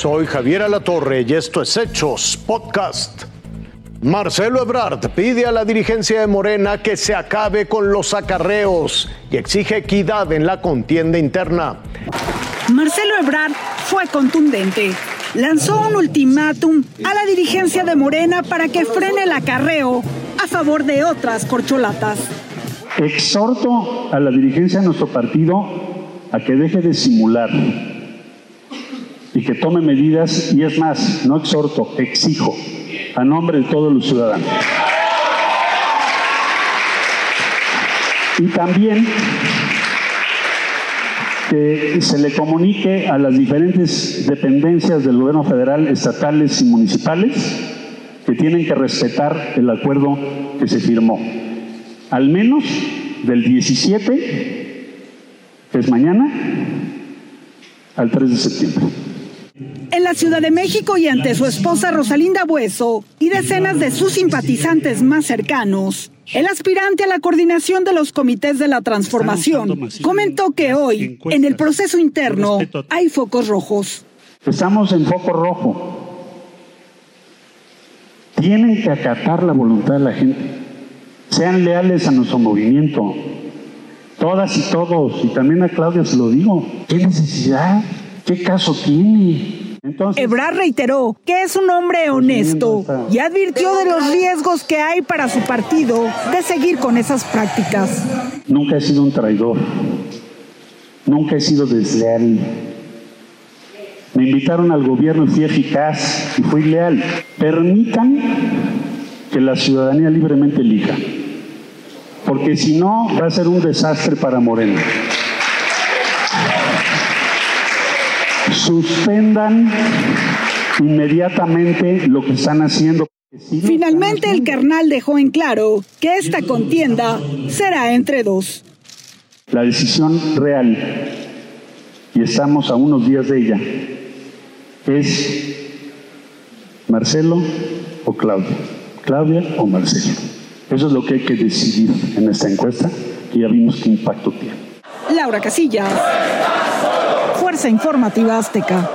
Soy Javier Alatorre y esto es Hechos Podcast. Marcelo Ebrard pide a la dirigencia de Morena que se acabe con los acarreos y exige equidad en la contienda interna. Marcelo Ebrard fue contundente. Lanzó un ultimátum a la dirigencia de Morena para que frene el acarreo a favor de otras corcholatas. Exhorto a la dirigencia de nuestro partido a que deje de simular y que tome medidas, y es más, no exhorto, exijo, a nombre de todos los ciudadanos. Y también que se le comunique a las diferentes dependencias del gobierno federal, estatales y municipales que tienen que respetar el acuerdo que se firmó. Al menos del 17, que es mañana, al 3 de septiembre. En la Ciudad de México y ante su esposa Rosalinda Bueso y decenas de sus simpatizantes más cercanos, el aspirante a la coordinación de los comités de la transformación comentó que hoy, en el proceso interno, hay focos rojos. Estamos en foco rojo. Tienen que acatar la voluntad de la gente. Sean leales a nuestro movimiento. Todas y todos, y también a Claudia se lo digo. ¿Qué necesidad? ¿Qué caso tiene? Entonces, Ebrard reiteró que es un hombre honesto y advirtió de los riesgos que hay para su partido de seguir con esas prácticas. Nunca he sido un traidor, nunca he sido desleal. Me invitaron al gobierno y fui eficaz y fui leal. Permitan que la ciudadanía libremente elija, porque si no va a ser un desastre para Moreno. Suspendan inmediatamente lo que están haciendo. Finalmente el carnal dejó en claro que esta contienda será entre dos. La decisión real, y estamos a unos días de ella, es Marcelo o Claudia. Claudia o Marcelo. Eso es lo que hay que decidir en esta encuesta, que ya vimos qué impacto tiene. Laura Casillas. Informativa Azteca.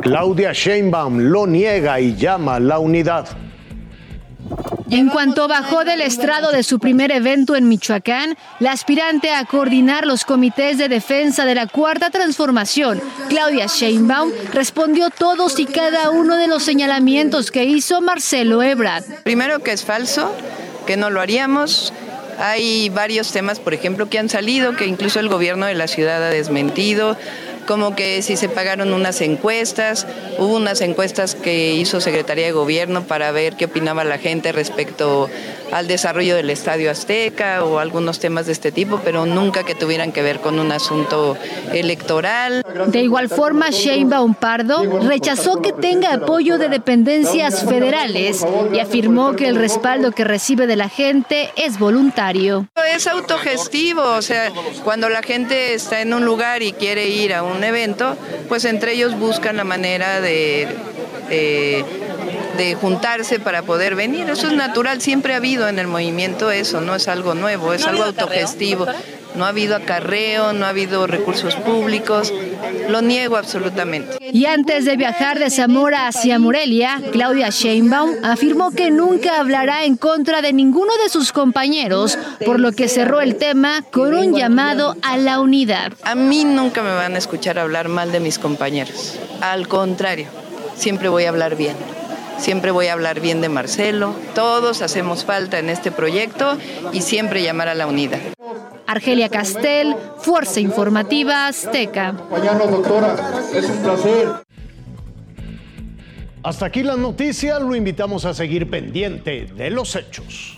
Claudia Sheinbaum lo niega y llama la unidad. En cuanto bajó del estrado de su primer evento en Michoacán, la aspirante a coordinar los comités de defensa de la Cuarta Transformación, Claudia Sheinbaum, respondió todos y cada uno de los señalamientos que hizo Marcelo Ebrard. Primero que es falso, que no lo haríamos, hay varios temas, por ejemplo, que han salido, que incluso el gobierno de la ciudad ha desmentido, como que si se pagaron unas encuestas, hubo unas encuestas que hizo Secretaría de Gobierno para ver qué opinaba la gente respecto al desarrollo del Estadio Azteca o algunos temas de este tipo, pero nunca que tuvieran que ver con un asunto electoral. De igual forma, Sheinbaum Pardo rechazó que tenga apoyo de dependencias federales y afirmó que el respaldo que recibe de la gente es voluntario. Es autogestivo, o sea, cuando la gente está en un lugar y quiere ir a un evento, pues entre ellos buscan la manera de, de, juntarse para poder venir. Eso es natural, siempre ha habido en el movimiento eso, no es algo nuevo, es algo autogestivo. No ha habido acarreo, no ha habido recursos públicos, lo niego absolutamente. Y antes de viajar de Zamora hacia Morelia, Claudia Sheinbaum afirmó que nunca hablará en contra de ninguno de sus compañeros, por lo que cerró el tema con un llamado a la unidad. A mí nunca me van a escuchar hablar mal de mis compañeros, al contrario, siempre voy a hablar bien. Siempre voy a hablar bien de Marcelo. Todos hacemos falta en este proyecto y siempre llamar a la unidad. Argelia Castel, Fuerza Informativa Azteca. Es un placer. Hasta aquí la noticia, lo invitamos a seguir pendiente de los hechos.